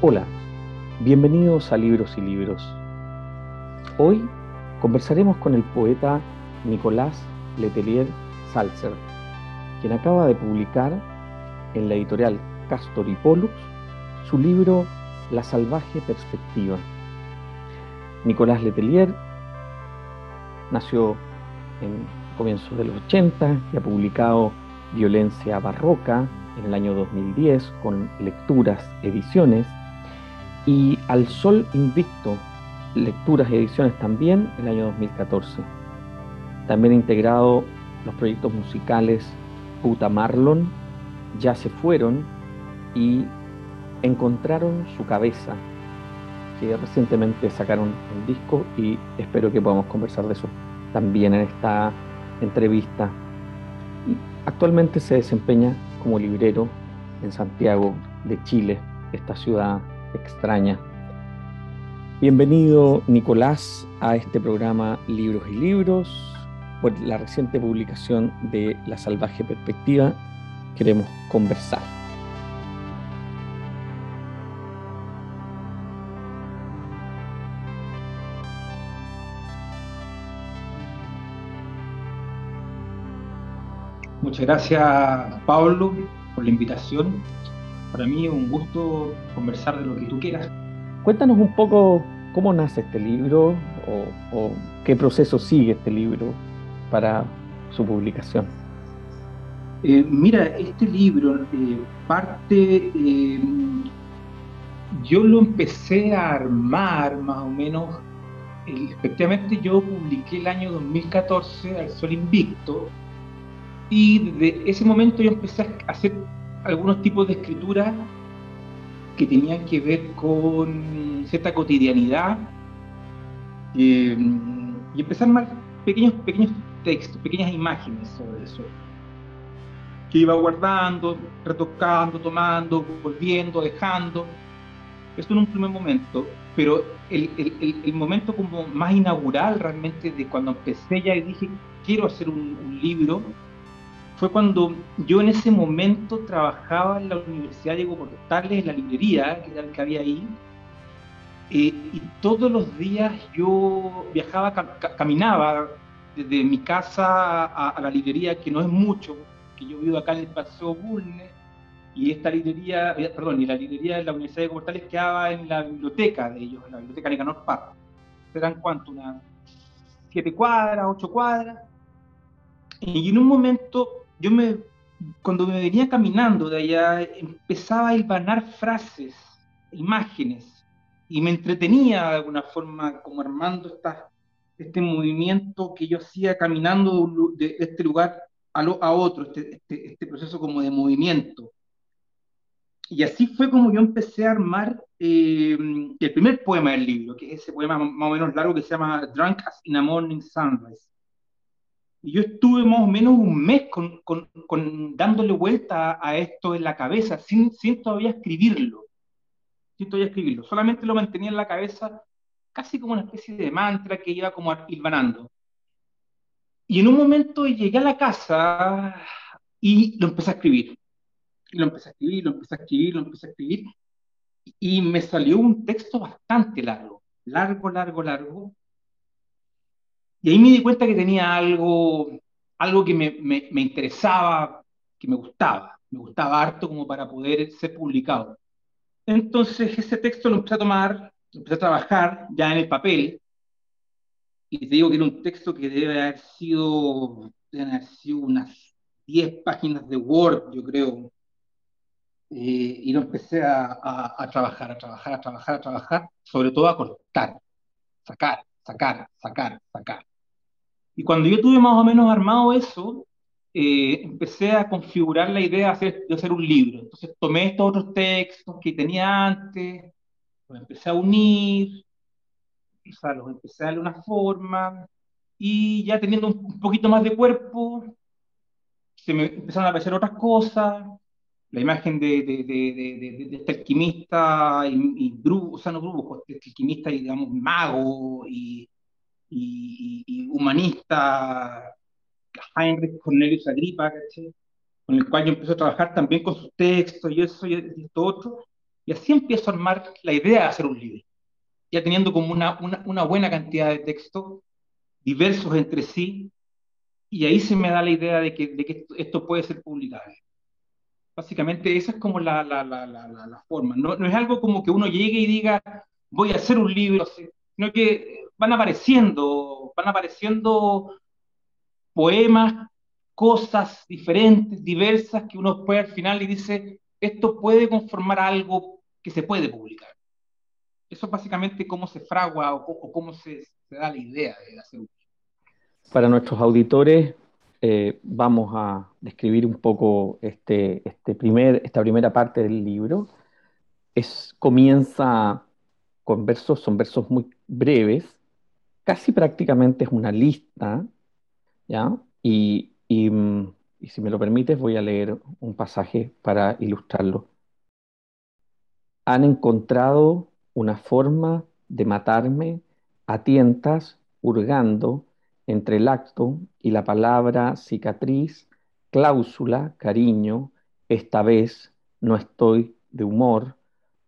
Hola, bienvenidos a Libros y Libros. Hoy conversaremos con el poeta Nicolás Letelier Salzer, quien acaba de publicar en la editorial Castor y Pollux su libro La salvaje perspectiva. Nicolás Letelier nació en comienzos de los 80 y ha publicado Violencia Barroca en el año 2010 con Lecturas Ediciones y Al Sol Invicto, lecturas y ediciones también el año 2014. También ha integrado los proyectos musicales Puta Marlon, Ya se fueron y Encontraron su cabeza, que recientemente sacaron un disco y espero que podamos conversar de eso también en esta entrevista. actualmente se desempeña como librero en Santiago de Chile, esta ciudad extraña. Bienvenido, Nicolás, a este programa Libros y Libros. Por la reciente publicación de La Salvaje Perspectiva, queremos conversar. Muchas gracias, Pablo, por la invitación para mí es un gusto conversar de lo que tú quieras. Cuéntanos un poco cómo nace este libro o, qué proceso sigue este libro para su publicación. Eh, mira, este libro eh, parte, eh, yo lo empecé a armar más o menos, efectivamente yo publiqué el año 2014 al Sol Invicto y desde ese momento yo empecé a hacer algunos tipos de escritura que tenían que ver con cierta cotidianidad eh, y empezar más pequeños, pequeños textos, pequeñas imágenes sobre eso, que iba guardando, retocando, tomando, volviendo, dejando. Esto en un primer momento, pero el, el, momento como más inaugural realmente de cuando empecé ya y dije, quiero hacer un libro, fue cuando yo en ese momento trabajaba en la Universidad Diego Portales, en la librería que, que había ahí, eh, y todos los días yo viajaba, caminaba desde mi casa a, la librería, que no es mucho, que yo vivo acá en el Paseo Bulnes, y esta librería, eh, perdón, y la librería de la Universidad de Portales quedaba en la biblioteca de ellos, en la biblioteca Nicanor Parra. ¿Serán cuánto? Unas siete cuadras, ocho cuadras. Y en un momento yo me, cuando me venía caminando de allá, empezaba a hilvanar frases, imágenes, y me entretenía de alguna forma como armando este movimiento que yo hacía caminando de este lugar a, a otro, este, este, este, proceso como de movimiento. Y así fue como yo empecé a armar eh, el primer poema del libro, que es ese poema más o menos largo que se llama Drunk as in a Morning Sunrise. Yo estuve más o menos un mes con, con, con dándole vuelta a, esto en la cabeza, sin, sin todavía escribirlo. Sin todavía escribirlo. Solamente lo mantenía en la cabeza casi como una especie de mantra que iba como hilvanando. Y en un momento llegué a la casa y lo empecé a escribir. Y lo empecé a escribir, lo empecé a escribir, lo empecé a escribir. Y me salió un texto bastante largo, largo, largo, largo, y ahí me di cuenta que tenía algo, algo que me, me, me interesaba, que me gustaba, me gustaba harto como para poder ser publicado. Entonces ese texto lo empecé a tomar, lo empecé a trabajar ya en el papel, y te digo que era un texto que debe haber sido, sido unas 10 páginas de Word, yo creo. Eh, y lo empecé a, a, a, trabajar, a trabajar, a trabajar, a trabajar, sobre todo a cortar, sacar, sacar, sacar, sacar. Y cuando yo tuve más o menos armado eso, eh, empecé a configurar la idea de hacer, de hacer un libro. Entonces tomé estos otros textos que tenía antes, los empecé a unir, o sea, los empecé a darle una forma, y ya teniendo un, poquito más de cuerpo, se me empezaron a aparecer otras cosas, la imagen de, de, de, de este alquimista y, y brujo, o sea, no brujo, este alquimista y, digamos, mago y y, humanista Heinrich Cornelius Agripa, con el cual yo empecé a trabajar también con sus textos y eso y esto otro, Y así empiezo a armar la idea de hacer un libro, ya teniendo como una, una, buena cantidad de textos diversos entre sí, y ahí se me da la idea de que, de que esto puede ser publicable. Básicamente esa es como la, la, la, la forma. No, no, es algo como que uno llegue y diga, voy a hacer un libro, sino que van apareciendo, van apareciendo poemas, cosas diferentes, diversas, que uno puede al final y dice, esto puede conformar algo que se puede publicar. Eso es básicamente cómo se fragua o, cómo se, da la idea de hacer un Para nuestros auditores, eh, vamos a describir un poco este, este primer, esta primera parte del libro. Es, comienza con versos, son versos muy breves, casi prácticamente es una lista, ¿ya? Y, y, mm, y si me lo permites, voy a leer un pasaje para ilustrarlo. Han encontrado una forma de matarme a tientas, hurgando entre el acto y la palabra cicatriz, cláusula, cariño, esta vez no estoy de humor,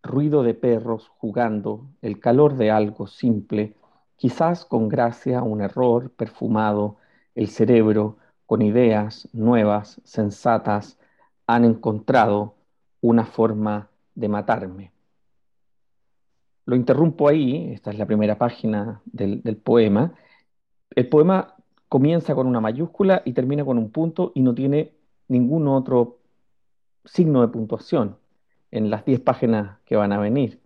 ruido de perros jugando, el calor de algo simple, quizás con gracia un error perfumado, el cerebro con ideas nuevas, sensatas, han encontrado una forma de matarme. Lo interrumpo ahí, esta es la primera página del, poema. El poema comienza con una mayúscula y termina con un punto y no tiene ningún otro signo de puntuación en las 10 páginas que van a venir.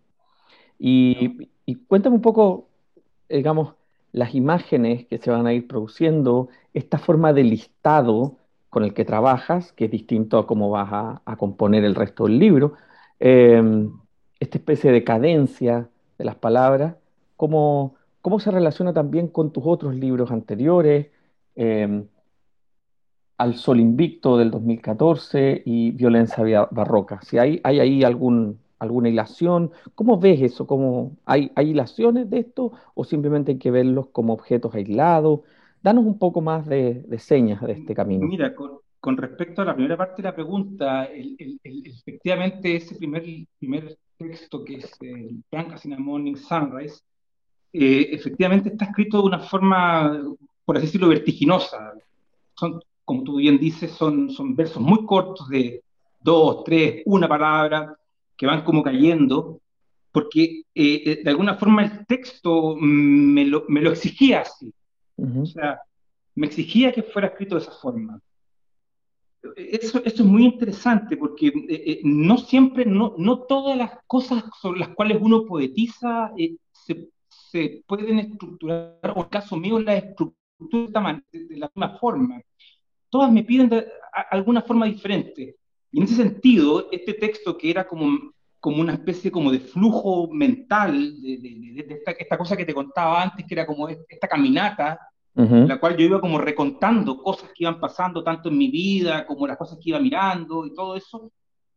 Y, y cuéntame un poco, digamos, las imágenes que se van a ir produciendo, esta forma de listado con el que trabajas, que es distinto a cómo vas a, componer el resto del libro, em, esta especie de cadencia de las palabras, cómo, cómo se relaciona también con tus otros libros anteriores, em, Al Sol Invicto del 2014 y Violencia Barroca. Si hay, hay ahí algún, alguna hilación. ¿Cómo ves eso? ¿Cómo, hay, ¿Hay hilaciones de esto o simplemente hay que verlos como objetos aislados? Danos un poco más de, señas de este camino. Mira, con, respecto a la primera parte de la pregunta, efectivamente ese primer, primer texto que es el Blanca Cinnamon Sunrise, eh, efectivamente está escrito de una forma, por así decirlo, vertiginosa. Son, como tú bien dices, son, son versos muy cortos de dos, tres, una palabra, que van como cayendo, porque eh, eh, de alguna forma el texto me lo, me lo exigía así. O sea, me exigía que fuera escrito de esa forma. Eso, es muy interesante porque eh, no siempre, no, no todas las cosas sobre las cuales uno poetiza se, se, pueden estructurar, o en el caso mío, la estructura de la misma forma. Todas me piden de alguna forma diferente. Y en ese sentido, este texto que era como, como una especie como de flujo mental, de, esta, cosa que te contaba antes, que era como esta caminata, en la cual yo iba como recontando cosas que iban pasando tanto en mi vida como las cosas que iba mirando y todo eso,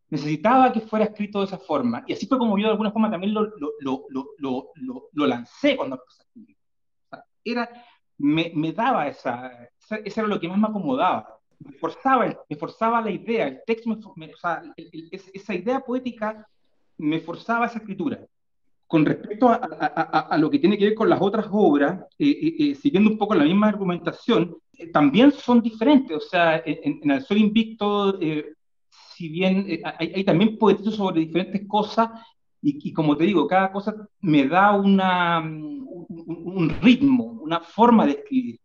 necesitaba que fuera escrito de esa forma. Y así fue como yo de alguna forma también lo, lo, lo, lo lancé cuando empecé a escribir. era, me, me daba esa, eso era lo que más me acomodaba me forzaba, me forzaba la idea, el texto, me, o sea, esa idea poética me forzaba esa escritura. Con respecto a, a, lo que tiene que ver con las otras obras, eh, eh, eh, siguiendo un poco la misma argumentación, también son diferentes. O sea, en, El Sol Invicto, si bien hay, hay, también poetizo sobre diferentes cosas, y, y, como te digo, cada cosa me da una, un, un ritmo, una forma de escribir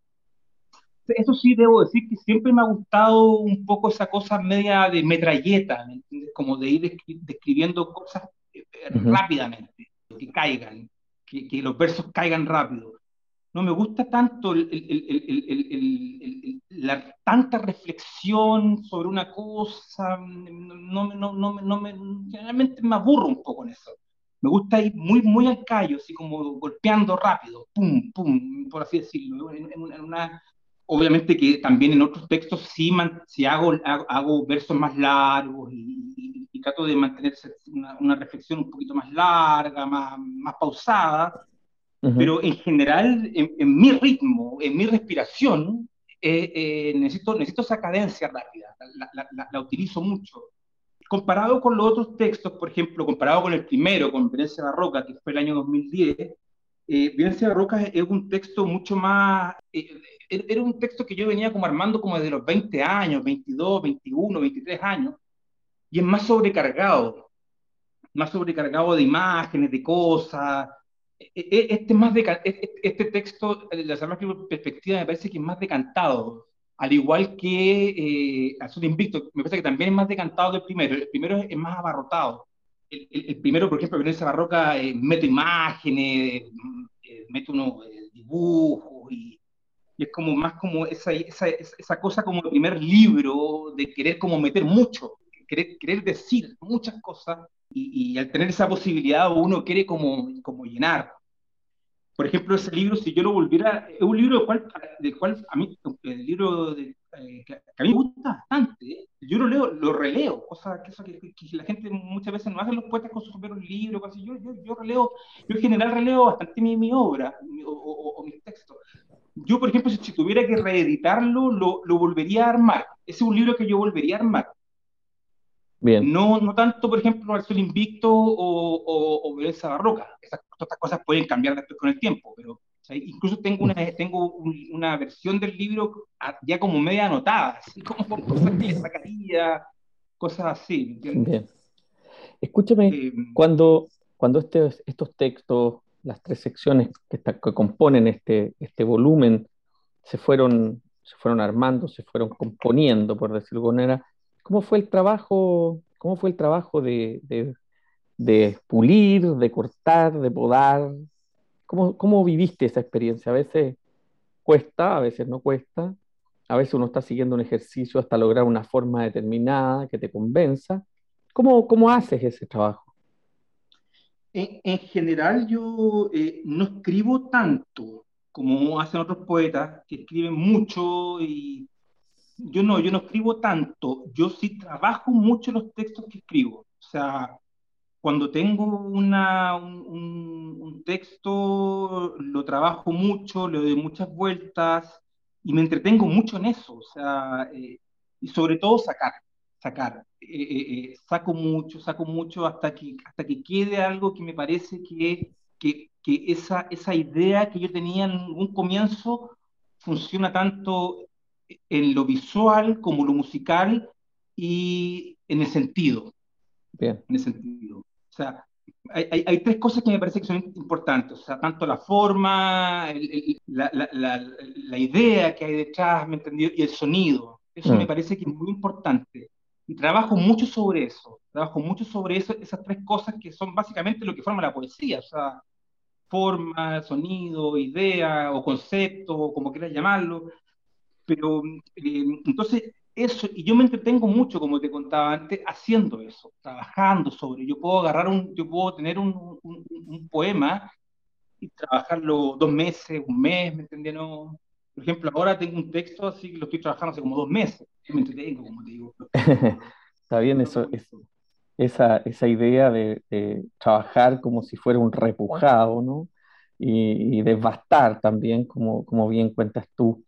eso sí debo decir que siempre me ha gustado un poco esa cosa media de metralleta, Como de ir describiendo cosas eh, rápidamente, que caigan, que, que, los versos caigan rápido. No me gusta tanto el, el, la tanta reflexión sobre una cosa, no, no, no, no, me, generalmente me aburro un poco en eso. Me gusta ir muy, muy al callo, así como golpeando rápido, pum, pum, por así decirlo, en, en una obviamente que también en otros textos sí, man, hago, hago, versos más largos y, trato de mantener una, reflexión un poquito más larga, más, más pausada, pero en general, en, mi ritmo, en mi respiración, eh, eh, necesito, necesito esa cadencia rápida, la, la, la, utilizo mucho. comparado con los otros textos, por ejemplo, comparado con el primero, con Venecia Barroca, que fue el año 2010, eh, Venecia Barroca es un texto mucho más, eh, era un texto que yo venía como armando como desde los 20 años, 22, 21, 23 años, y es más sobrecargado, más sobrecargado de imágenes, de cosas. E, e, este, más de, este texto, la perspectiva, me parece que es más decantado al igual que eh, Azul Invicto, me parece que también es más decantado del primero. El primero es, más abarrotado. El, el, primero, por ejemplo, esa Barroca eh, mete imágenes, eh, mete unos eh, dibujos y, y, es como más como esa, esa, esa cosa como el primer libro de querer como meter mucho, querer, querer decir muchas cosas y, y, al tener esa posibilidad uno quiere como, como llenar. Por ejemplo, ese libro, si yo lo volviera, es un libro del cual, del cual a mí, el libro de, eh, que, a mí me gusta bastante, yo lo leo, lo releo, cosa que, eso que, que, la gente muchas veces no hace los poetas con sus primeros libros, yo, yo, yo releo, yo en general releo bastante mi, mi obra mi, o, o, o, mis textos. Yo, por ejemplo, si, si tuviera que reeditarlo, lo, lo volvería a armar. Ese es un libro que yo volvería a armar no, no tanto, por ejemplo, al Sol Invicto o, o, o Barroca. Esas, estas cosas pueden cambiar después con el tiempo, pero incluso tengo una, tengo una versión del libro ya como media anotada, así como con cosas que le sacaría, cosas así. Bien. Escúchame, eh, cuando, cuando este, estos textos, las tres secciones que, está, que componen este, este volumen, se fueron, se fueron armando, se fueron componiendo, por decirlo de alguna manera, ¿Cómo fue el trabajo, cómo fue el trabajo de, de, de pulir, de cortar, de podar? ¿Cómo, ¿Cómo viviste esa experiencia? A veces cuesta, a veces no cuesta, a veces uno está siguiendo un ejercicio hasta lograr una forma determinada que te convenza. ¿Cómo, haces ese trabajo? En, en general yo eh, no escribo tanto como hacen otros poetas que escriben mucho y yo no, yo no escribo tanto, yo sí trabajo mucho los textos que escribo. O sea, cuando tengo una, un, un, texto, lo trabajo mucho, le doy muchas vueltas y me entretengo mucho en eso. O sea, eh, y sobre todo sacar, sacar. Eh, eh, eh, saco mucho, saco mucho hasta que, hasta que quede algo que me parece que, que, que esa, esa idea que yo tenía en un comienzo funciona tanto en lo visual como lo musical y en el sentido. Bien. En el sentido. O sea, hay, hay, hay, tres cosas que me parece que son importantes. O sea, tanto la forma, el, el, la, la, la, la, idea que hay detrás, ¿me entendió? Y el sonido. Eso mm. me parece que es muy importante. Y trabajo mucho sobre eso. Trabajo mucho sobre eso, esas tres cosas que son básicamente lo que forma la poesía. O sea, forma, sonido, idea o concepto, como quieras llamarlo. Pero eh, entonces eso, y yo me entretengo mucho, como te contaba antes, haciendo eso, trabajando sobre. Yo puedo agarrar un, yo puedo tener un, un, un poema y trabajarlo dos meses, un mes, ¿me entendieron? Por ejemplo, ahora tengo un texto así que lo estoy trabajando hace como dos meses. me entretengo, como te digo. Está bien eso, eso, esa, esa idea de, de, trabajar como si fuera un repujado, ¿no? Y, y devastar también, como, como bien cuentas tú.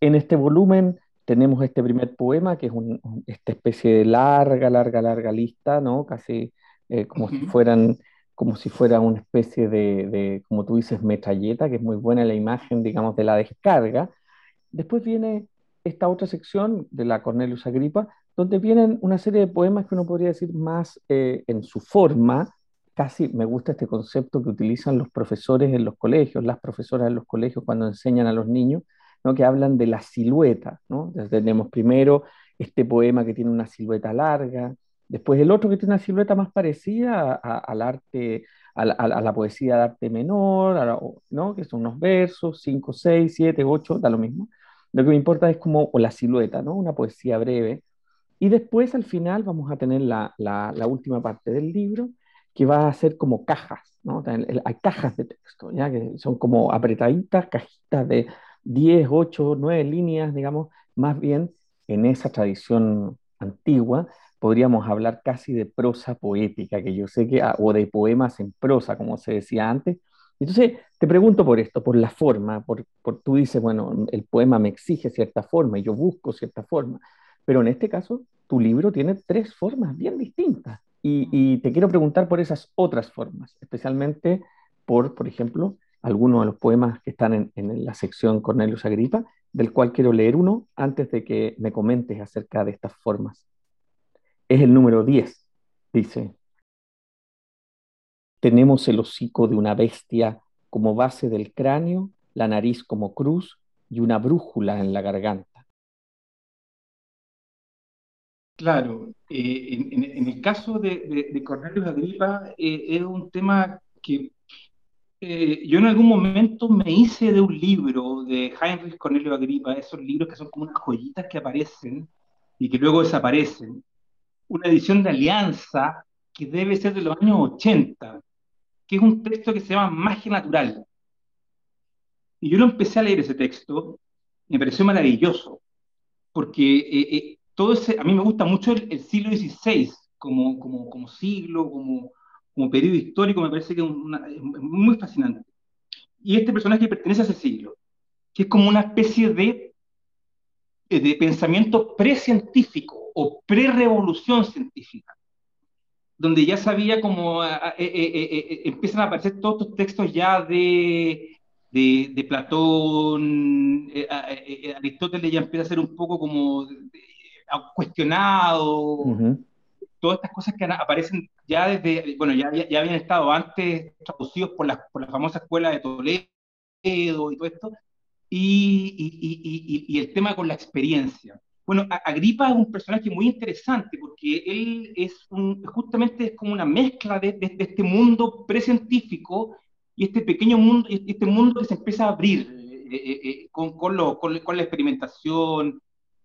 En este volumen tenemos este primer poema, que es un, esta especie de larga, larga, larga lista, ¿no? Casi eh, como, uh -huh. si fueran, como si fuera una especie de, de, como tú dices, metralleta, que es muy buena la imagen, digamos, de la descarga. Después viene esta otra sección de la Cornelius Agripa, donde vienen una serie de poemas que uno podría decir más eh, en su forma, casi me gusta este concepto que utilizan los profesores en los colegios, las profesoras en los colegios cuando enseñan a los niños, ¿no? que hablan de la silueta. ¿no? Entonces tenemos primero este poema que tiene una silueta larga, después el otro que tiene una silueta más parecida a, a, al arte, a a la, poesía de arte menor, ¿no? que son unos versos, 5, 6, 7, 8, da lo mismo. Lo que me importa es como la silueta, ¿no? una poesía breve. Y después al final vamos a tener la, la, la última parte del libro, que va a ser como cajas, ¿no? Hay cajas de texto, ¿ya? que son como apretaditas, cajitas de 10, 8, 9 líneas, digamos, más bien en esa tradición antigua, podríamos hablar casi de prosa poética, que yo sé que, ah, o de poemas en prosa, como se decía antes. Entonces, te pregunto por esto, por la forma, por, por tú dices, bueno, el poema me exige cierta forma y yo busco cierta forma, pero en este caso tu libro tiene tres formas bien distintas. Y, te quiero preguntar por esas otras formas, especialmente por, por ejemplo, algunos de los poemas que están en, en la sección Cornelius Agripa, del cual quiero leer uno antes de que me comentes acerca de estas formas. Es el número 10, dice. Tenemos el hocico de una bestia como base del cráneo, la nariz como cruz y una brújula en la garganta. Claro, eh, en, el caso de, Cornelius Agripa eh, es un tema que eh, yo en algún momento me hice de un libro de Heinrich Cornelius Agripa, esos libros que son como unas joyitas que aparecen y que luego desaparecen. Una edición de Alianza que debe ser de los años 80, que es un texto que se llama Magia Natural. Y yo lo empecé a leer ese texto, me pareció maravilloso, porque eh, eh, todo ese, a mí me gusta mucho el, siglo XVI como, como, como siglo, como, como periodo histórico, me parece que es, muy fascinante. Y este personaje pertenece a ese siglo, que es como una especie de, eh, de pensamiento precientífico o pre-revolución científica, donde ya sabía como eh, eh, empiezan a aparecer todos estos textos ya de, de, Platón, Aristóteles ya empieza a ser un poco como cuestionado todas estas cosas que aparecen ya desde, bueno, ya, ya, habían estado antes traducidos por la, por la famosa escuela de Toledo y todo esto, y, y, y, y el tema con la experiencia. Bueno, Agripa es un personaje muy interesante porque él es un, justamente es como una mezcla de, de, este mundo precientífico y este pequeño mundo, este mundo que se empieza a abrir eh, eh, eh, con, con, lo, con, con, la experimentación,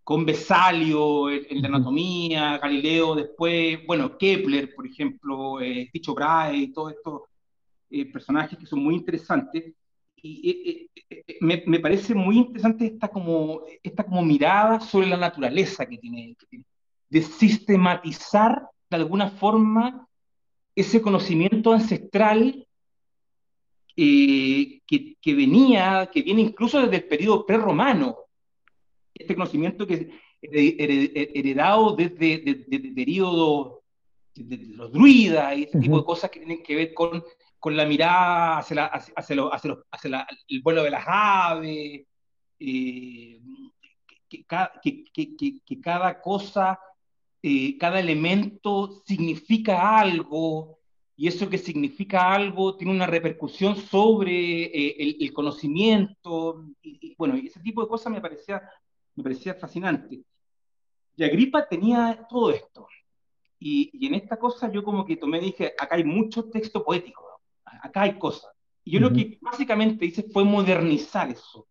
con Besalio en, la anatomía, Galileo después, bueno, Kepler, por ejemplo, eh, Tycho Brahe y todos estos eh, personajes que son muy interesantes. Y eh, eh, me, me, parece muy interesante esta como, esta como mirada sobre la naturaleza que tiene, de sistematizar de alguna forma ese conocimiento ancestral que, que, venía, que viene incluso desde el periodo prerromano, este conocimiento que heredado desde, desde, periodos de, los druidas y este tipo de cosas que tienen que ver con, con la mirada hacia, hacia, hacia, el vuelo de las aves, eh, que, que, cada cosa, eh, cada elemento significa algo, y eso que significa algo tiene una repercusión sobre eh, el, conocimiento, y, y, bueno, ese tipo de cosas me parecía me parecía fascinante. Y Agripa tenía todo esto. Y, en esta cosa yo como que tomé, dije, acá hay mucho texto poético, acá hay cosas. Y yo lo que básicamente hice fue modernizar eso,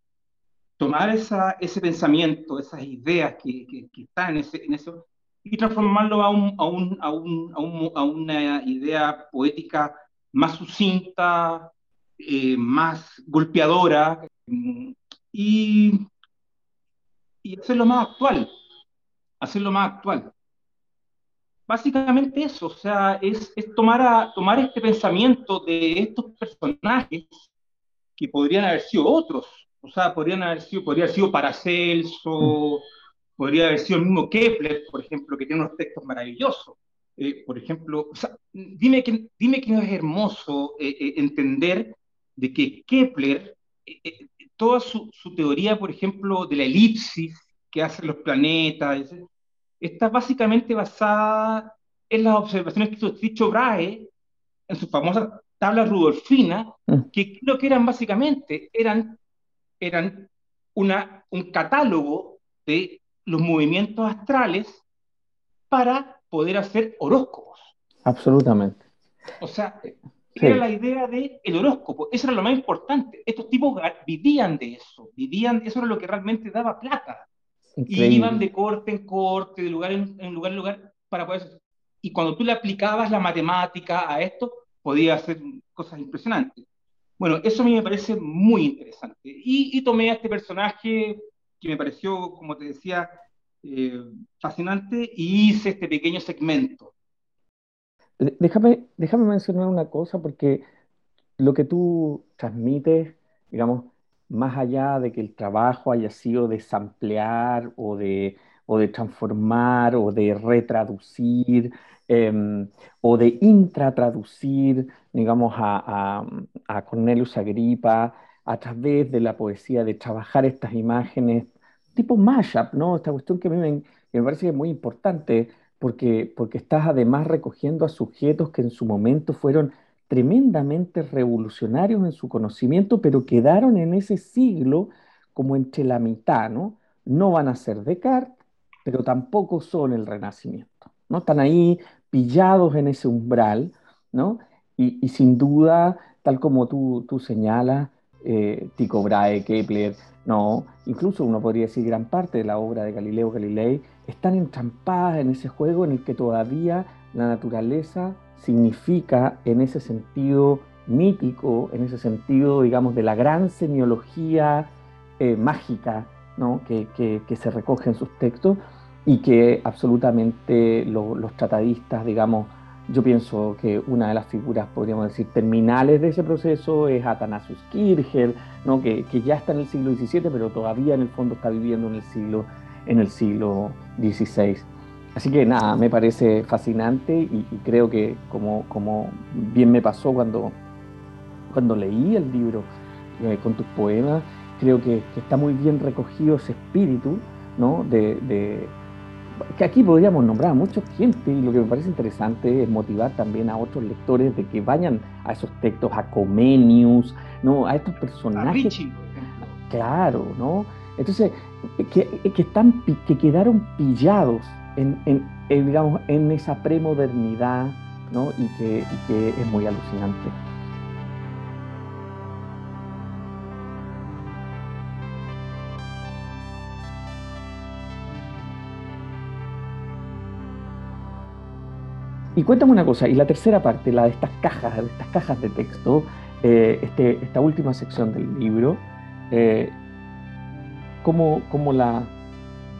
tomar esa, ese pensamiento, esas ideas que, que, están en, ese, en, eso, y transformarlo a, un, a, un, a, un, a, una idea poética más sucinta, eh, más golpeadora, y y hacerlo más actual, hacerlo más actual. Básicamente eso, o sea, es, es tomar, tomar este pensamiento de estos personajes que podrían haber sido otros, o sea, podrían haber sido, podría haber sido Paracelso, podría haber sido el mismo Kepler, por ejemplo, que tiene unos textos maravillosos. Eh, por ejemplo, o sea, dime, que, dime que no es hermoso eh, eh, entender de que Kepler toda su, teoría, por ejemplo, de la elipsis que hacen los planetas, está básicamente basada en las observaciones que hizo Tycho Brahe en su famosa tabla rudolfina, mm. que creo que eran básicamente, eran, eran una, un catálogo de los movimientos astrales para poder hacer horóscopos. Absolutamente. O sea, era la idea del el horóscopo, eso era lo más importante. Estos tipos vivían de eso, vivían, eso era lo que realmente daba plata. Y iban de corte en corte, de lugar en, lugar en lugar, para poder... Y cuando tú le aplicabas la matemática a esto, podía hacer cosas impresionantes. Bueno, eso a mí me parece muy interesante. Y, tomé a este personaje que me pareció, como te decía, eh, fascinante y hice este pequeño segmento Déjame, déjame mencionar una cosa, porque lo que tú transmites, digamos, más allá de que el trabajo haya sido de samplear o de, o de transformar o de retraducir em, o de intratraducir, digamos, a, a, Cornelius Agripa a través de la poesía, de trabajar estas imágenes, tipo mashup, ¿no? Esta cuestión que a mí me, me parece muy importante porque, porque estás además recogiendo a sujetos que en su momento fueron tremendamente revolucionarios en su conocimiento, pero quedaron en ese siglo como entre la mitad, ¿no? No van a ser Descartes, pero tampoco son el Renacimiento, ¿no? Están ahí pillados en ese umbral, ¿no? Y, sin duda, tal como tú, tú señalas, eh, Tycho Brahe, Kepler, no, incluso uno podría decir gran parte de la obra de Galileo Galilei están entrampadas en ese juego en el que todavía la naturaleza significa en ese sentido mítico, en ese sentido, digamos, de la gran semiología eh, mágica ¿no? que, que, se recoge en sus textos y que absolutamente los tratadistas, digamos, yo pienso que una de las figuras, podríamos decir, terminales de ese proceso es Athanasius Kircher, ¿no? que, que ya está en el siglo XVII, pero todavía en el fondo está viviendo en el siglo, en el siglo XVI. Así que nada, me parece fascinante y, creo que como, como bien me pasó cuando, cuando leí el libro eh, con tus poemas, creo que, está muy bien recogido ese espíritu ¿no? de que aquí podríamos nombrar a mucha gente y lo que me parece interesante es motivar también a otros lectores de que vayan a esos textos, a Comenius, ¿no? a estos personajes. claro, ¿no? Entonces, que, que, están, que quedaron pillados en, en, digamos, en esa premodernidad ¿no? y, que, y que es muy alucinante. Y cuéntame una cosa, y la tercera parte, la de estas cajas, de estas cajas de texto, eh, este, esta última sección del libro, eh, ¿cómo, cómo, la,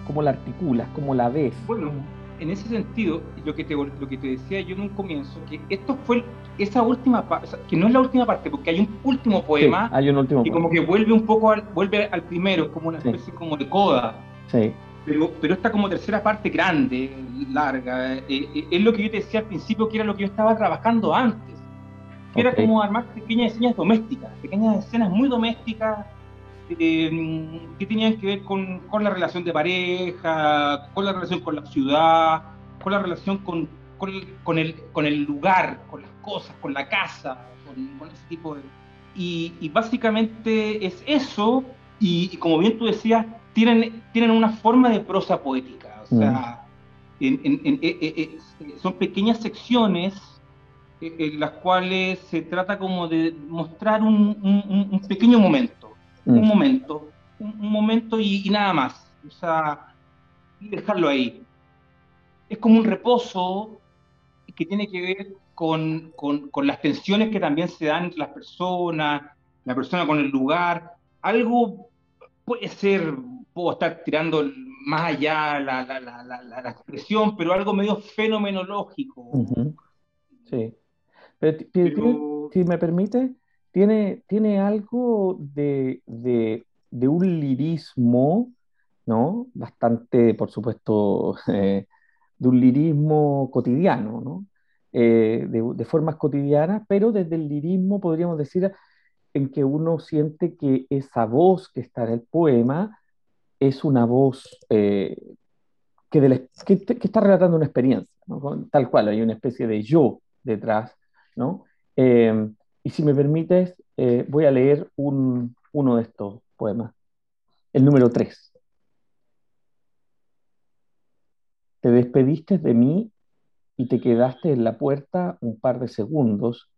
¿cómo la articulas? ¿Cómo la ves? Bueno, en ese sentido, lo que te, lo que te decía yo en un comienzo, que esto fue esa última parte, que no es la última parte, porque hay un último poema, hay un último y como que vuelve un poco al, vuelve al primero, como una especie como de coda. Sí. Pero, pero esta como tercera parte grande, larga, eh, eh, es lo que yo te decía al principio, que era lo que yo estaba trabajando antes. Que era como armar pequeñas escenas domésticas, pequeñas escenas muy domésticas eh, que tenían que ver con, con, la relación de pareja, con la relación con la ciudad, con la relación con, con, con el, con el lugar, con las cosas, con la casa, con, ese tipo de... Y, y, básicamente es eso, y, y como bien tú decías, tienen, tienen una forma de prosa poética. O sea, en, en, eh, eh, eh, son pequeñas secciones en las cuales se trata como de mostrar un, un, pequeño momento, un mm. momento, un, momento y, nada más. O sea, dejarlo ahí. Es como un reposo que tiene que ver con, con, con las tensiones que también se dan entre las personas, la persona con el lugar, algo puede ser puedo estar tirando más allá la, la, la, la expresión, pero algo medio fenomenológico. Sí. Pero, si me permite, tiene, tiene algo de, de, de, un lirismo, ¿no? Bastante, por supuesto, eh, de un lirismo cotidiano, ¿no? Eh, de, de, formas cotidianas, pero desde el lirismo podríamos decir en que uno siente que esa voz que está en el poema es una voz eh, que, está relatando una experiencia, tal cual, hay una especie de yo detrás. Em, y si me permites, eh, voy a leer un, uno de estos poemas, el número 3. Te despediste de mí y te quedaste en la puerta un par de segundos,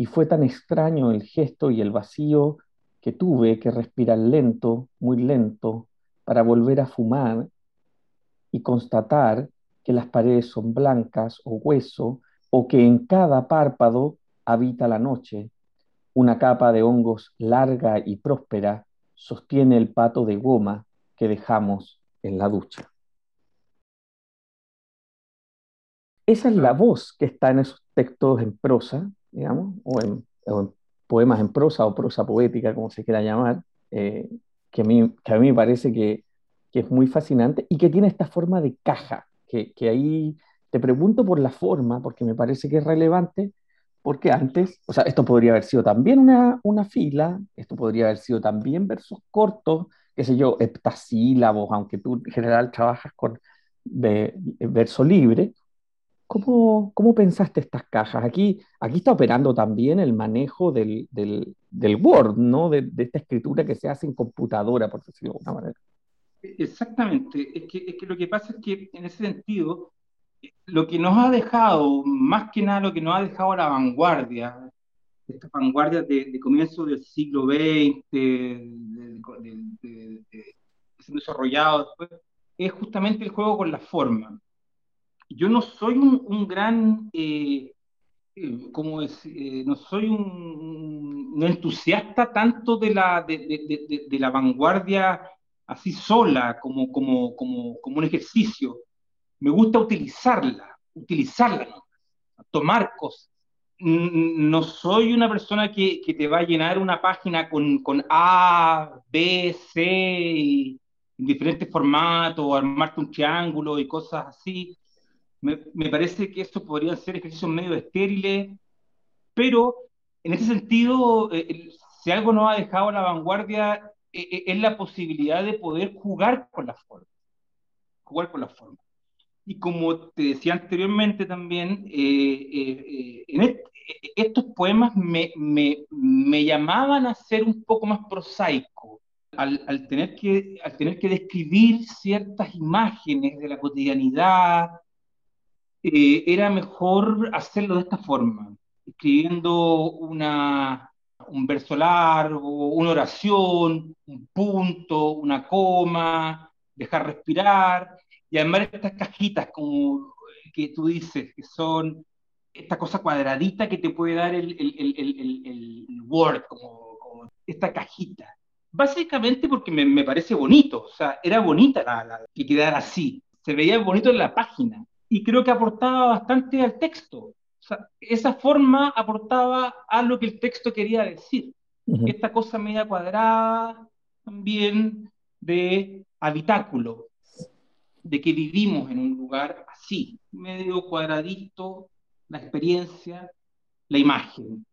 y fue tan extraño el gesto y el vacío que tuve que respirar lento, muy lento, para volver a fumar y constatar que las paredes son blancas o hueso o que en cada párpado habita la noche. Una capa de hongos larga y próspera sostiene el pato de goma que dejamos en la ducha. Esa es la voz que está en esos textos en prosa, digamos, o en, poemas en prosa o prosa poética, como se quiera llamar, eh, que, a mí, que a mí me parece que, que es muy fascinante y que tiene esta forma de caja, que, que ahí te pregunto por la forma, porque me parece que es relevante, porque antes, o sea, esto podría haber sido también una, una fila, esto podría haber sido también versos cortos, qué sé yo, heptasílabos, aunque tú en general trabajas con verso libre. ¿Cómo, ¿Cómo, pensaste estas cajas? Aquí, aquí está operando también el manejo del, del, del Word, ¿no? De, de, esta escritura que se hace en computadora, por decirlo de alguna manera. Exactamente. Es que, es que lo que pasa es que en ese sentido, lo que nos ha dejado, más que nada lo que nos ha dejado la vanguardia, esta vanguardia de, de comienzo del siglo XX, de, de, desarrollado después, es justamente el juego con la forma. Yo no soy un, un gran, eh, eh, como es, eh, no soy un, un, entusiasta tanto de la, de, de, la vanguardia así sola, como, como, como, como un ejercicio me gusta utilizarla, utilizarla, ¿no? tomar cosas. No soy una persona que, que, te va a llenar una página con, con A, B, C, en diferentes formatos, armarte un triángulo y cosas así. Me, parece que eso podrían ser ejercicios medio estériles, pero en ese sentido, eh, si algo nos ha dejado la vanguardia, eh, es la posibilidad de poder jugar con las formas. Jugar con las formas. Y como te decía anteriormente también, eh, eh, eh en e, estos poemas me, me, me, llamaban a ser un poco más prosaico, al, al, tener que, al tener que describir ciertas imágenes de la cotidianidad, eh, era mejor hacerlo de esta forma, escribiendo una, un verso largo, una oración, un punto, una coma, dejar respirar, y además estas cajitas como que tú dices, que son esta cosa cuadradita que te puede dar el, el, el, el Word, como, como, esta cajita. Básicamente porque me, me, parece bonito, o sea, era bonita la, la, que quedara así, se veía bonito en la página y creo que aportaba bastante al texto. O sea, esa forma aportaba a lo que el texto quería decir. Uh -huh. Esta cosa media cuadrada también de habitáculo, de que vivimos en un lugar así, medio cuadradito, la experiencia, la imagen.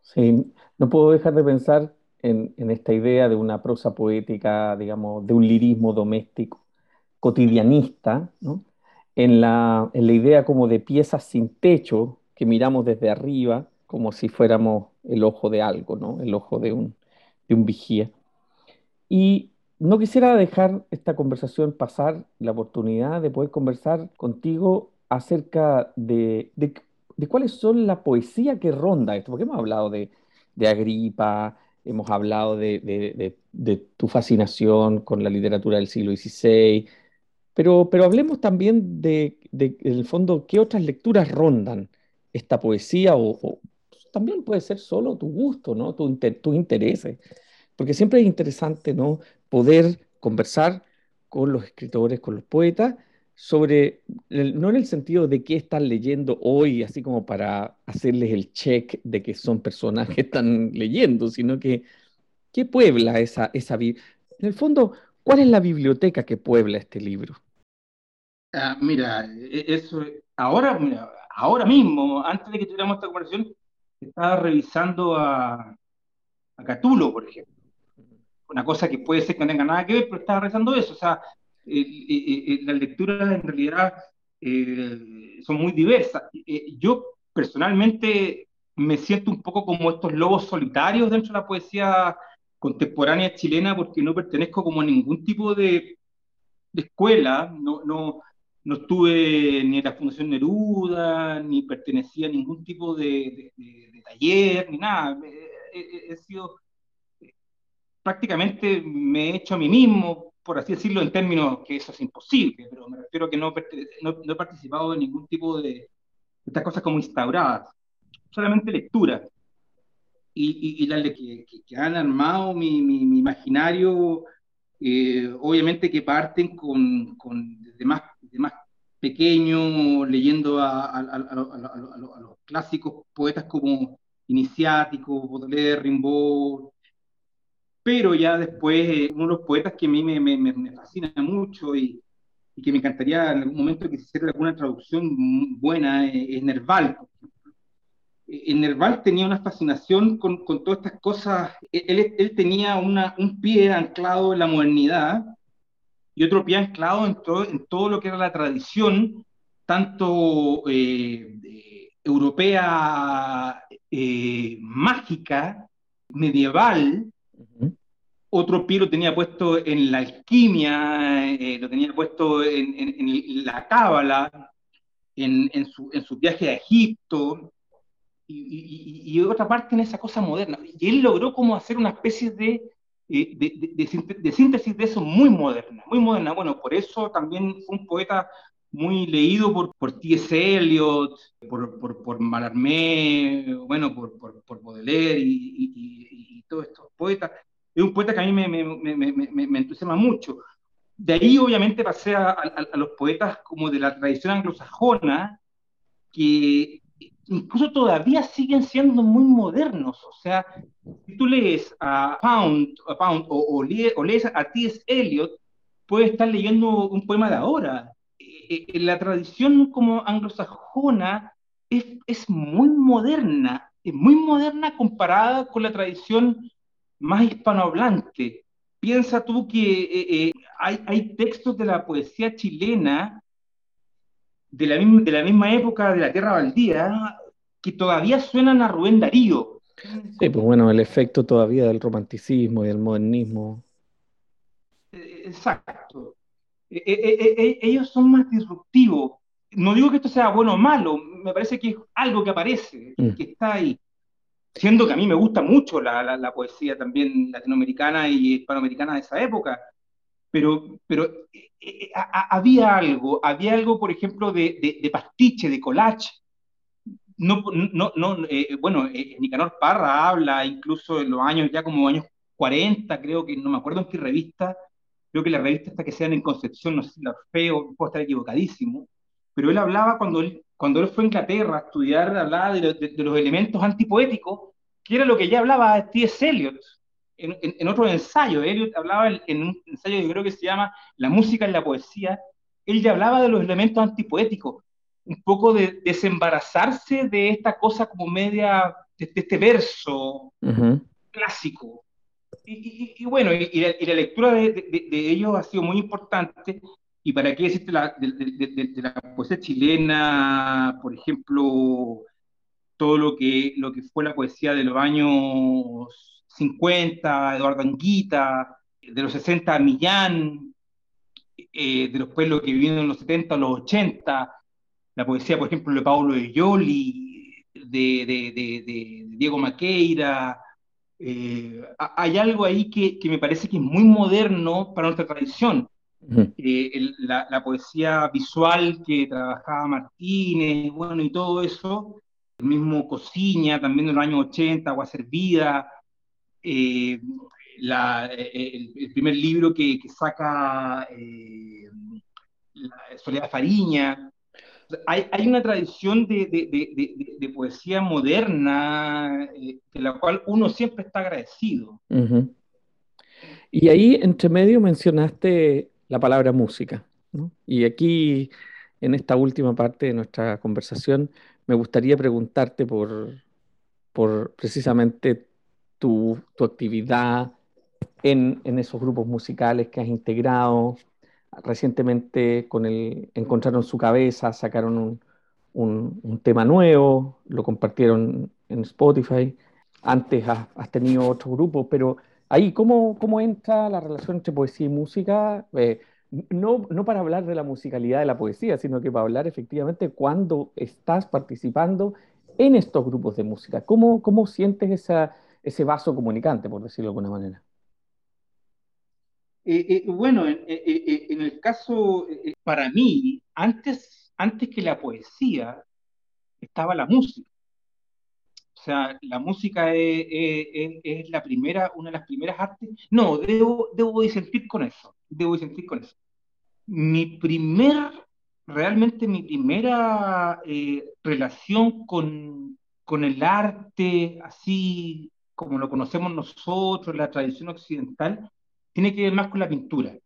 Sí, no puedo dejar de pensar en, en, esta idea de una prosa poética, digamos, de un lirismo doméstico, cotidianista, ¿no? En, la, en la idea como de piezas sin techo que miramos desde arriba, como si fuéramos el ojo de algo, ¿no? el ojo de un, de un vigía. Y no quisiera dejar esta conversación pasar, la oportunidad de poder conversar contigo acerca de, de, de cuáles son la poesía que ronda esto, porque hemos hablado de, de Agripa, hemos hablado de, de, tu fascinación con la literatura del siglo XVI, pero, pero hablemos también de, en el fondo, qué otras lecturas rondan esta poesía o, o también puede ser solo tu gusto, ¿no? Tu, tus intereses porque siempre es interesante ¿no? poder conversar con los escritores, con los poetas, sobre, no en el sentido de qué están leyendo hoy, así como para hacerles el check de que son personas que están leyendo, sino que qué puebla esa, esa en el fondo, ¿cuál es la biblioteca que puebla este libro? Ah, mira, e, eso, ahora, mira, ahora mismo, antes de que tuviéramos esta conversación, estaba revisando a, Catulo, por ejemplo una cosa que puede ser que no tenga nada que ver, pero estaba rezando eso. O sea, eh, las lecturas en realidad eh, son muy diversas. yo personalmente me siento un poco como estos lobos solitarios dentro de la poesía contemporánea chilena porque no pertenezco como a ningún tipo de, de escuela, no, no, no estuve ni en la Fundación Neruda, ni pertenecía a ningún tipo de, de, de, de taller, ni nada. He, he, sido prácticamente me he hecho a mí mismo, por así decirlo, en términos que eso es imposible, pero me refiero a que no, no, no he participado en ningún tipo de, de, estas cosas como instauradas, solamente lectura. Y, y, y las que, que, que, han armado mi, mi, mi imaginario, eh, obviamente que parten con, con desde, desde más pequeño, leyendo a, a, a, a, los clásicos poetas como Iniciático, Baudelaire, Rimbaud, pero ya después eh, uno de los poetas que a mí me, me, me fascina mucho y, y, que me encantaría en algún momento que se hiciera alguna traducción buena eh, es Nerval. Eh, Nerval tenía una fascinación con, con todas estas cosas, él, él tenía una, un pie anclado en la modernidad y otro pie anclado en todo, en todo lo que era la tradición, tanto eh, europea mágica, medieval, otro pie lo tenía puesto en la alquimia, eh, lo tenía puesto en, la cábala, en, su, su, viaje a Egipto, y, otra parte en esa cosa moderna. Y él logró como hacer una especie de, eh, de, síntesis de eso muy moderna, muy moderna. Bueno, por eso también fue un poeta muy leído por, por T.S. Eliot, por, por, por Mallarmé, bueno, por, por, por Baudelaire y, y todos estos poetas es un poeta que a mí me, me, me, me entusiasma mucho. De ahí obviamente pasé a, a, los poetas como de la tradición anglosajona, que incluso todavía siguen siendo muy modernos. O sea, si tú lees a Pound, a Pound o, o, lees a T.S. Eliot, puedes estar leyendo un poema de ahora. Eh, eh, la tradición como anglosajona es, es muy moderna, es muy moderna comparada con la tradición más hispanohablante. Piensa tú que eh, eh, hay, hay, textos de la poesía chilena de la, misma, de la misma época de la Tierra Baldía que todavía suenan a Rubén Darío. Sí, pues bueno, el efecto todavía del romanticismo y del modernismo. Eh, exacto. ellos son más disruptivos. No digo que esto sea bueno o malo, me parece que es algo que aparece, mm. que está ahí siendo que a mí me gusta mucho la, la, poesía también latinoamericana y hispanoamericana de esa época, pero, pero eh, eh, había algo, había algo, por ejemplo, de, de, pastiche, de collage. No, no, no, eh, bueno, Nicanor Parra habla incluso en los años, ya como años 40, creo que, no me acuerdo en qué revista, creo que la revista hasta que sean en Concepción, no sé si la feo, puedo estar equivocadísimo, pero él hablaba cuando él cuando él fue a Inglaterra a estudiar, hablaba de, los elementos antipoéticos, que era lo que ya hablaba T.S. Eliot en, en, otro ensayo. Eliot hablaba en, un ensayo que creo que se llama La música en la poesía. Él ya hablaba de los elementos antipoéticos, un poco de desembarazarse de esta cosa como media, de, este verso clásico. Y, bueno, y, la, lectura de, de, ellos ha sido muy importante y para qué decirte la, de, la poesía chilena, por ejemplo, todo lo que, lo que fue la poesía de los años 50, Eduardo Anguita, de los 60, Millán, eh, de los pueblos que vivieron en los 70, los 80, la poesía, por ejemplo, de Paulo de Yoli, de, de, Diego Maqueira. Eh, hay algo ahí que, que me parece que es muy moderno para nuestra tradición eh, la, poesía visual que trabajaba Martínez, bueno, y todo eso, el mismo Cociña, también de los años 80, Agua Servida, eh, eh, el, primer libro que, saca Soledad Fariña. Hay, una tradición de, poesía moderna de la cual uno siempre está agradecido. Y ahí, entre medio, mencionaste la palabra música. Y aquí, en esta última parte de nuestra conversación, me gustaría preguntarte por, precisamente tu, actividad en, esos grupos musicales que has integrado. Recientemente con el, encontraron su cabeza, sacaron un, un, un tema nuevo, lo compartieron en Spotify. Antes has, has tenido otro grupo, pero Ahí, ¿cómo, ¿cómo entra la relación entre poesía y música? Eh, no, no para hablar de la musicalidad de la poesía, sino que para hablar efectivamente cuando estás participando en estos grupos de música. ¿Cómo, cómo sientes esa, ese vaso comunicante, por decirlo de alguna manera? Eh, eh, bueno, en, en, el caso, para mí, antes, antes que la poesía, estaba la música. O sea, la música es, la primera, una de las primeras artes. No, debo, debo disentir con eso. Debo disentir con eso. Mi primer, realmente mi primera eh, relación con, con el arte, así como lo conocemos nosotros, la tradición occidental, tiene que ver más con la pintura.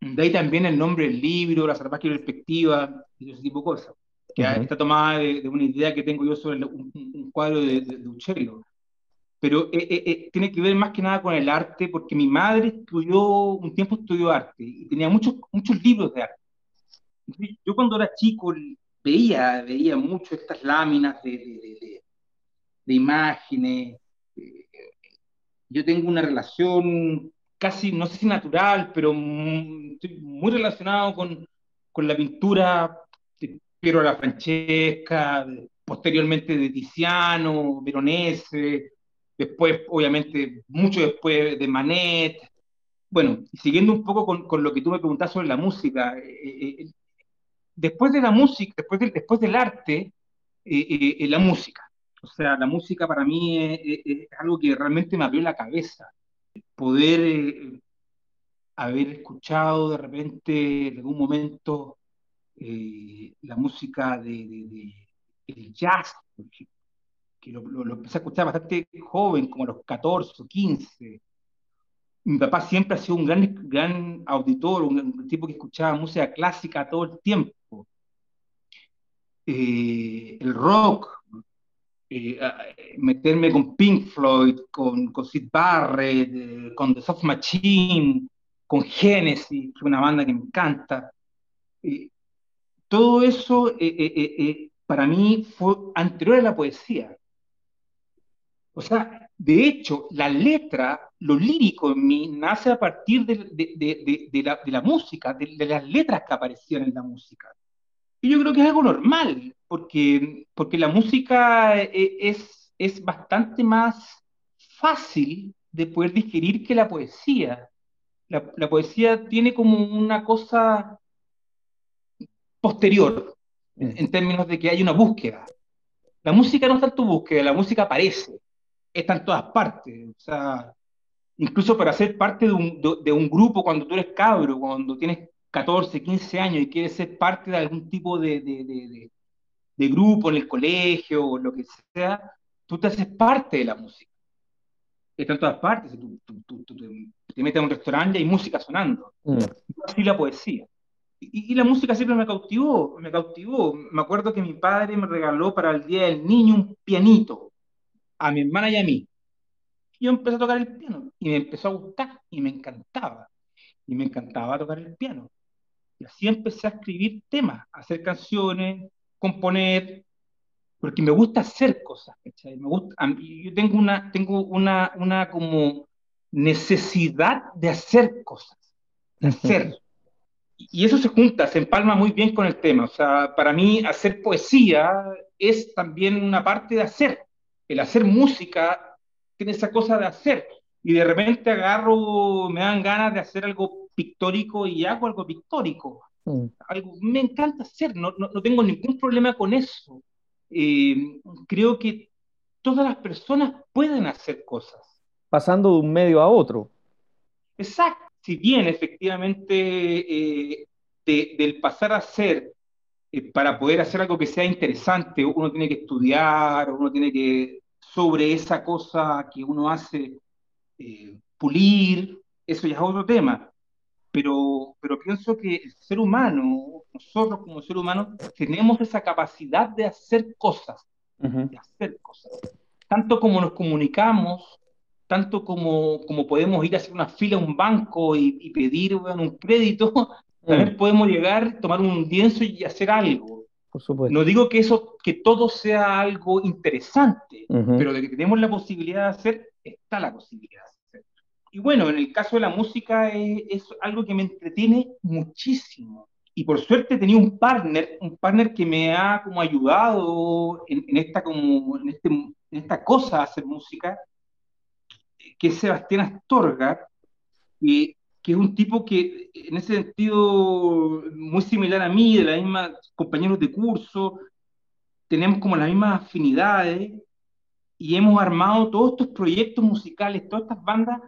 De ahí también el nombre del libro, la salvaje perspectiva, y ese tipo de cosas, que está tomada de, una idea que tengo yo sobre un, cuadro de, de, Uccello. Pero eh, eh, eh, tiene que ver más que nada con el arte, porque mi madre estudió, un tiempo estudió arte y tenía muchos, muchos libros de arte. Yo cuando era chico veía, veía mucho estas láminas de, de imágenes. Yo tengo una relación casi, no sé si natural, pero muy, estoy muy relacionado con, con la pintura de Piero la Francesca, posteriormente de Tiziano, Veronese, después, obviamente, mucho después de Manet. Bueno, siguiendo un poco con, con lo que tú me preguntas sobre la música, eh, eh, eh, después de la música, después, después del arte, la música. O sea, la música para mí es, algo que realmente me abrió la cabeza. Poder haber escuchado de repente en algún momento la música de, de, jazz, que lo, lo, empecé a escuchar bastante joven, como a los 14 o 15. Mi papá siempre ha sido un gran, gran auditor, un, tipo que escuchaba música clásica todo el tiempo. Eh, el rock, eh, meterme con Pink Floyd, con, con Sid Barrett, eh, con The Soft Machine, con Genesis, que es una banda que me encanta. todo eso para mí fue anterior a la poesía. O sea, de hecho, la letra, lo lírico en mí, nace a partir de, la, música, de, las letras que aparecían en la música. Y yo creo que es algo normal, porque, porque la música eh, es, es bastante más fácil de poder digerir que la poesía. La, poesía tiene como una cosa posterior, en, en, términos de que hay una búsqueda. La música no está en tu búsqueda, la música aparece está en todas partes. O sea, incluso para ser parte de un, de, un, grupo cuando tú eres cabro, cuando tienes 14, 15 años y quieres ser parte de algún tipo de, de, grupo en el colegio o lo que sea, tú te haces parte de la música. Está en todas partes. Tú, tú, tú, te metes a un restaurante y hay música sonando. Mm. Así la poesía. Y, y, la música siempre me cautivó, me cautivó. Me acuerdo que mi padre me regaló para el Día del Niño un pianito a mi hermana y a mí. yo empecé a tocar el piano y me empezó a gustar y me encantaba. Y me encantaba tocar el piano. Y así empecé a escribir temas, a hacer canciones, componer, porque me gusta hacer cosas. Me gusta, yo tengo una, tengo una, una como necesidad de hacer cosas, de hacer. Y eso se junta, se empalma muy bien con el tema. O sea, para mí hacer poesía es también una parte de hacer el hacer música tiene esa cosa de hacer. Y de repente agarro, me dan ganas de hacer algo pictórico y hago algo pictórico. Mm. Algo, me encanta hacer, no, no, no, tengo ningún problema con eso. Eh, creo que todas las personas pueden hacer cosas. Pasando de un medio a otro. Exacto. Si bien efectivamente eh, del pasar a ser eh, para poder hacer algo que sea interesante, uno tiene que estudiar, uno tiene que, sobre esa cosa que uno hace, eh, pulir, eso ya es otro tema. Pero, pero pienso que el ser humano, nosotros como ser humano, tenemos esa capacidad de hacer cosas, de hacer cosas. Tanto como nos comunicamos, tanto como, como podemos ir a hacer una fila a un banco y, pedir un crédito, también mm. podemos llegar, tomar un lienzo y hacer algo. Por supuesto. No digo que eso, que todo sea algo interesante, pero de que tenemos la posibilidad de hacer, está la posibilidad. Y bueno, en el caso de la música es, algo que me entretiene muchísimo. Y por suerte tenía un partner, un partner que me ha como ayudado en, esta, como, en, este, en esta cosa de hacer música, que es Sebastián Astorga, que que es un tipo que en ese sentido muy similar a mí, de la misma compañeros de curso, tenemos como las mismas afinidades y hemos armado todos estos proyectos musicales, todas estas bandas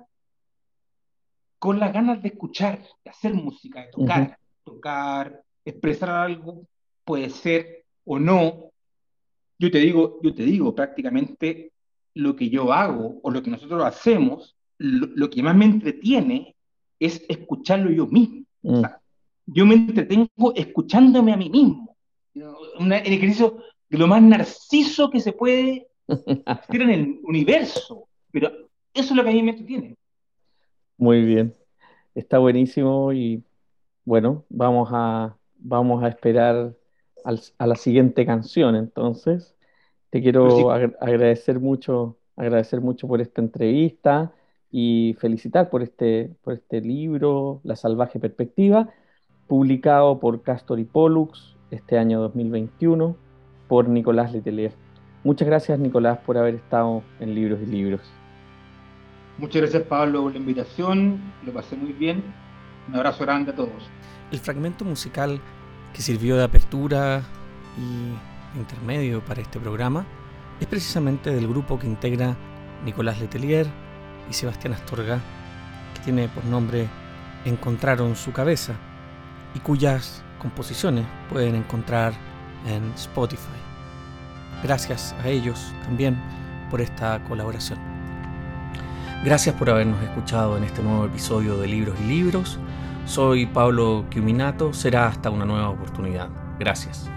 con las ganas de escuchar, de hacer música, de tocar, tocar, expresar algo, puede ser o no. Yo te digo, yo te digo, prácticamente lo que yo hago o lo que nosotros hacemos, lo, que más me entretiene es escucharlo yo mismo. Mm. yo me entretengo escuchándome a mí mismo. Un ejercicio de lo más narciso que se puede hacer en el universo. Pero eso es lo que a mí me entretiene. Muy bien. Está buenísimo y bueno, vamos a, vamos a esperar a la siguiente canción entonces. Te quiero agradecer mucho, agradecer mucho por esta entrevista y felicitar por este, por este libro, La Salvaje Perspectiva, publicado por Castor y Pollux este año 2021 por Nicolás Letelier. Muchas gracias Nicolás por haber estado en Libros y Libros. Muchas gracias Pablo por la invitación, lo pasé muy bien. Un abrazo grande a todos. El fragmento musical que sirvió de apertura y intermedio para este programa es precisamente del grupo que integra Nicolás Letelier y Sebastián Astorga, que tiene por nombre Encontraron su cabeza y cuyas composiciones pueden encontrar en Spotify. Gracias a ellos también por esta colaboración. Gracias por habernos escuchado en este nuevo episodio de Libros y Libros. Soy Pablo Quiminato, será hasta una nueva oportunidad. Gracias.